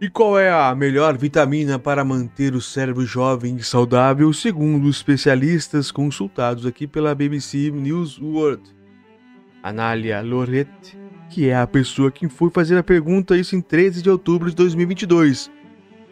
E qual é a melhor vitamina para manter o cérebro jovem e saudável, segundo especialistas consultados aqui pela BBC News World? Anália Lorette, que é a pessoa que foi fazer a pergunta, isso em 13 de outubro de 2022.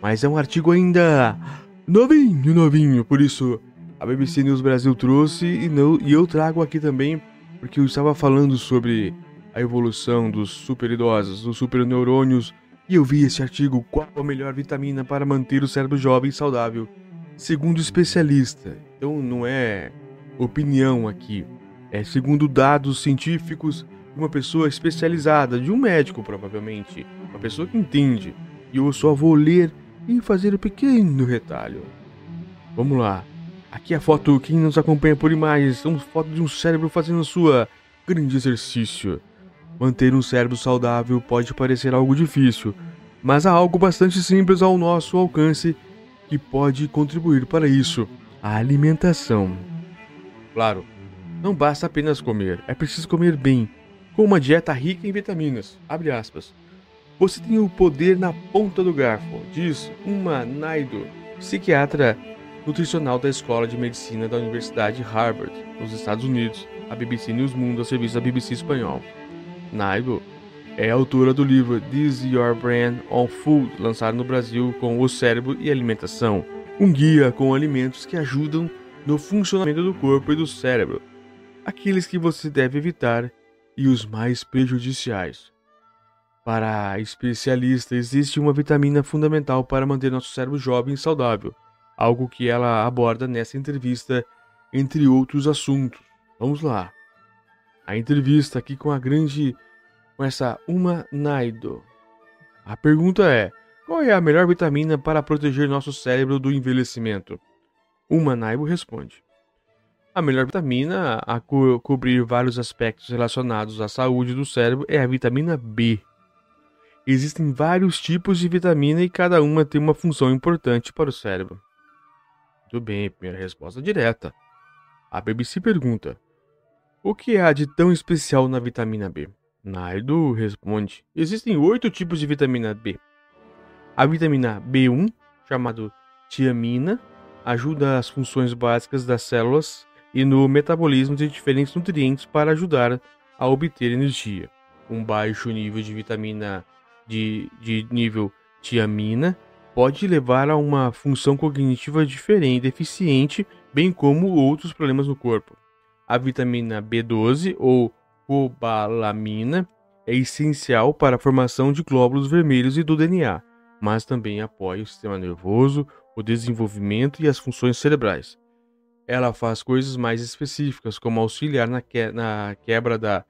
Mas é um artigo ainda novinho, novinho, por isso a BBC News Brasil trouxe e, não, e eu trago aqui também, porque eu estava falando sobre a evolução dos super idosos, dos super neurônios, e eu vi esse artigo qual a melhor vitamina para manter o cérebro jovem e saudável, segundo especialista. Então não é opinião aqui, é segundo dados científicos de uma pessoa especializada, de um médico provavelmente, uma pessoa que entende. E eu só vou ler e fazer um pequeno retalho. Vamos lá. Aqui a foto, quem nos acompanha por imagens, são fotos de um cérebro fazendo sua grande exercício. Manter um cérebro saudável pode parecer algo difícil, mas há algo bastante simples ao nosso alcance que pode contribuir para isso: a alimentação. Claro, não basta apenas comer, é preciso comer bem, com uma dieta rica em vitaminas. Você tem o poder na ponta do garfo, diz uma Naido, psiquiatra nutricional da Escola de Medicina da Universidade Harvard, nos Estados Unidos, a BBC News Mundo, a serviço da BBC Espanhol. Naibo é autora do livro This Your Brand on Food, lançado no Brasil com O Cérebro e Alimentação, um guia com alimentos que ajudam no funcionamento do corpo e do cérebro, aqueles que você deve evitar e os mais prejudiciais. Para a especialista, existe uma vitamina fundamental para manter nosso cérebro jovem e saudável, algo que ela aborda nessa entrevista, entre outros assuntos. Vamos lá. A entrevista aqui com a grande. com essa Uma Naido. A pergunta é: qual é a melhor vitamina para proteger nosso cérebro do envelhecimento? Uma Naibo responde: A melhor vitamina a co cobrir vários aspectos relacionados à saúde do cérebro é a vitamina B. Existem vários tipos de vitamina e cada uma tem uma função importante para o cérebro. Muito bem, primeira resposta direta. A BBC pergunta: O que há de tão especial na vitamina B? Naido responde: Existem oito tipos de vitamina B. A vitamina B1, chamada tiamina, ajuda as funções básicas das células e no metabolismo de diferentes nutrientes para ajudar a obter energia. Um baixo nível de vitamina de, de nível tiamina pode levar a uma função cognitiva diferente, deficiente, bem como outros problemas no corpo. A vitamina B12 ou cobalamina é essencial para a formação de glóbulos vermelhos e do DNA, mas também apoia o sistema nervoso, o desenvolvimento e as funções cerebrais. Ela faz coisas mais específicas, como auxiliar na, que na quebra da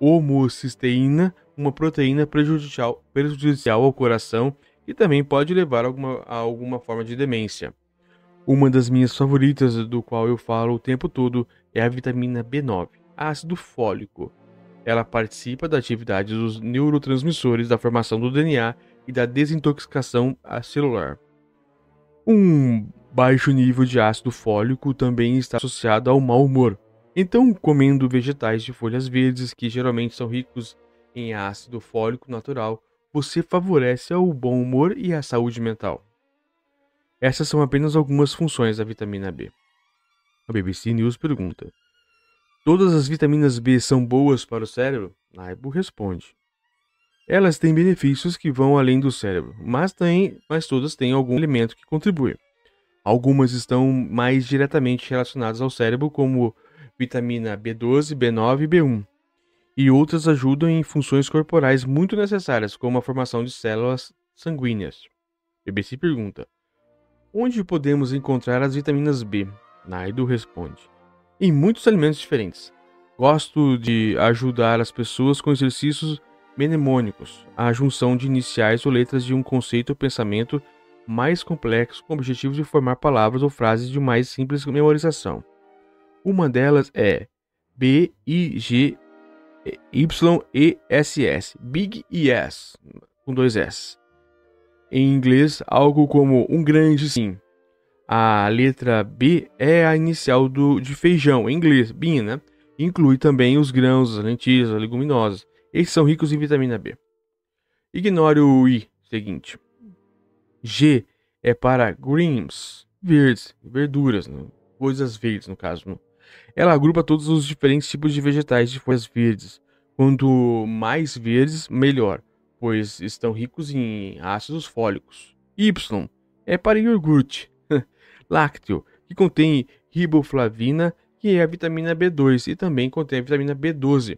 homocisteína, uma proteína prejudicial, prejudicial ao coração e também pode levar alguma, a alguma forma de demência. Uma das minhas favoritas, do qual eu falo o tempo todo, é a vitamina B9, ácido fólico. Ela participa da atividade dos neurotransmissores da formação do DNA e da desintoxicação celular. Um baixo nível de ácido fólico também está associado ao mau humor. Então, comendo vegetais de folhas verdes, que geralmente são ricos em ácido fólico natural, você favorece o bom humor e a saúde mental. Essas são apenas algumas funções da vitamina B. A BBC News pergunta: Todas as vitaminas B são boas para o cérebro? Naibo responde: Elas têm benefícios que vão além do cérebro, mas, têm, mas todas têm algum elemento que contribui. Algumas estão mais diretamente relacionadas ao cérebro, como vitamina B12, B9 e B1 e outras ajudam em funções corporais muito necessárias, como a formação de células sanguíneas. BBC pergunta: Onde podemos encontrar as vitaminas B? Naido responde: Em muitos alimentos diferentes. Gosto de ajudar as pessoas com exercícios mnemônicos, a junção de iniciais ou letras de um conceito ou pensamento mais complexo com o objetivo de formar palavras ou frases de mais simples memorização. Uma delas é B, I, G, Y-E-S-S, Big Yes, com dois S. Em inglês, algo como um grande sim. A letra B é a inicial do, de feijão, em inglês, bean, né? Inclui também os grãos, as lentilhas, as leguminosas. Esses são ricos em vitamina B. Ignore o I seguinte. G é para greens, verdes, verduras, né? coisas verdes no caso. Né? Ela agrupa todos os diferentes tipos de vegetais de folhas verdes. Quanto mais verdes, melhor, pois estão ricos em ácidos fólicos. Y é para iogurte lácteo, que contém riboflavina, que é a vitamina B2 e também contém a vitamina B12.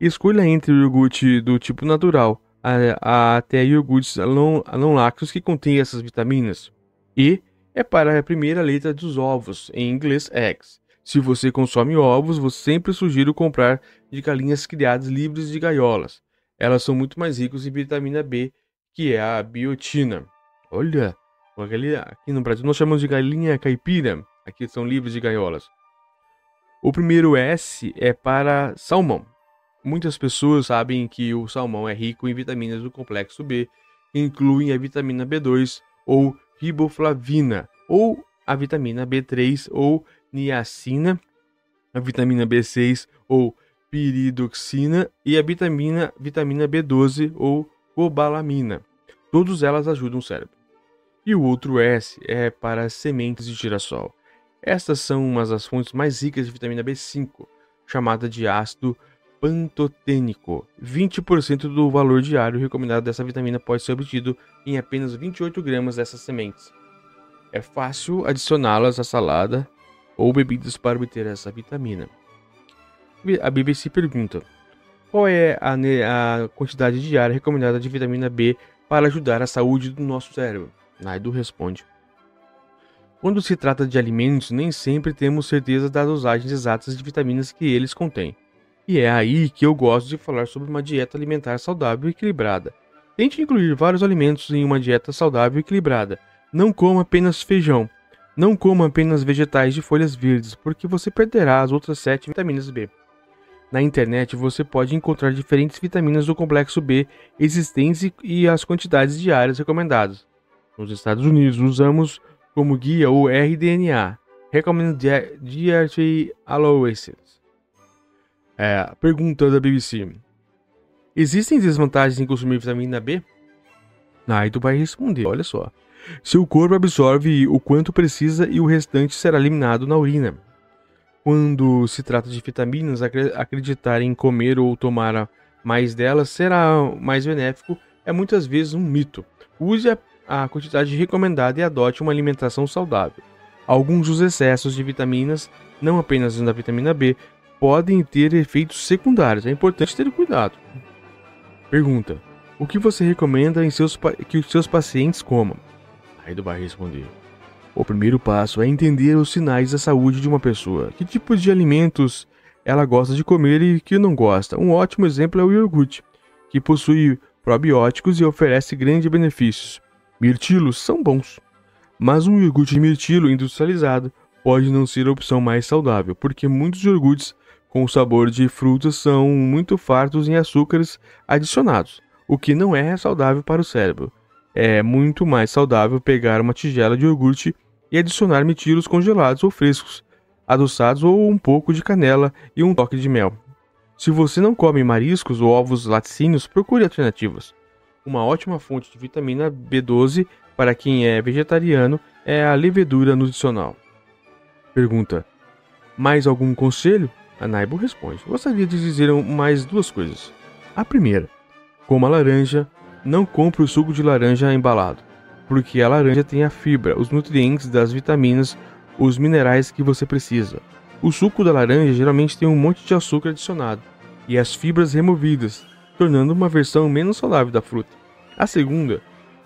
Escolha entre o iogurte do tipo natural a, a, até iogurtes não, lácteos que contêm essas vitaminas. E é para a primeira letra dos ovos, em inglês eggs. Se você consome ovos, você sempre sugiro comprar de galinhas criadas livres de gaiolas. Elas são muito mais ricas em vitamina B, que é a biotina. Olha, aqui no Brasil nós chamamos de galinha caipira. Aqui são livres de gaiolas. O primeiro S é para salmão. Muitas pessoas sabem que o salmão é rico em vitaminas do complexo B, que incluem a vitamina B2 ou riboflavina, ou a vitamina B3 ou niacina, a vitamina B6 ou piridoxina e a vitamina, vitamina B12 ou cobalamina. Todas elas ajudam o cérebro. E o outro S é para sementes de girassol. Estas são umas das fontes mais ricas de vitamina B5, chamada de ácido pantotênico. 20% do valor diário recomendado dessa vitamina pode ser obtido em apenas 28 gramas dessas sementes. É fácil adicioná-las à salada ou bebidas para obter essa vitamina. A BBC pergunta: qual é a, a quantidade diária recomendada de vitamina B para ajudar a saúde do nosso cérebro? Naido responde: Quando se trata de alimentos, nem sempre temos certeza das dosagens exatas de vitaminas que eles contêm. E é aí que eu gosto de falar sobre uma dieta alimentar saudável e equilibrada. Tente incluir vários alimentos em uma dieta saudável e equilibrada. Não coma apenas feijão. Não coma apenas vegetais de folhas verdes, porque você perderá as outras 7 vitaminas B. Na internet você pode encontrar diferentes vitaminas do complexo B existentes e as quantidades diárias recomendadas. Nos Estados Unidos usamos como guia o RDNA, Recommended Dietary Allowances é, pergunta da BBC: Existem desvantagens em consumir vitamina B? Aí tu vai responder: Olha só. Seu corpo absorve o quanto precisa e o restante será eliminado na urina. Quando se trata de vitaminas, acreditar em comer ou tomar mais delas será mais benéfico é muitas vezes um mito. Use a, quantidade recomendada e adote uma alimentação saudável. Alguns dos excessos de vitaminas, não apenas da vitamina B, podem ter efeitos secundários. É importante ter cuidado. Pergunta: O que você recomenda em seus, que os seus pacientes comam? Aí do vai responder: O primeiro passo é entender os sinais da saúde de uma pessoa. Que tipo de alimentos ela gosta de comer e que não gosta. Um ótimo exemplo é o iogurte, que possui probióticos e oferece grandes benefícios. Mirtilos são bons, mas um iogurte de mirtilo industrializado pode não ser a opção mais saudável, porque muitos iogurtes com sabor de frutas são muito fartos em açúcares adicionados, o que não é saudável para o cérebro. É muito mais saudável pegar uma tigela de iogurte e adicionar metilos congelados ou frescos, adoçados ou um pouco de canela e um toque de mel. Se você não come mariscos ou ovos laticínios, procure alternativas. Uma ótima fonte de vitamina B12 para quem é vegetariano é a levedura nutricional. Pergunta: Mais algum conselho? A Naibo responde: Gostaria de dizer mais duas coisas. A primeira: coma laranja, não compre o suco de laranja embalado, porque a laranja tem a fibra, os nutrientes das vitaminas, os minerais que você precisa. O suco da laranja geralmente tem um monte de açúcar adicionado e as fibras removidas, tornando uma versão menos saudável da fruta. A segunda: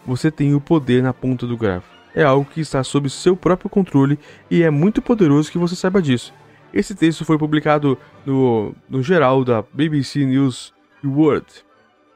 você tem o poder na ponta do garfo. É algo que está sob seu próprio controle e é muito poderoso que você saiba disso. Esse texto foi publicado no, no geral da BBC News World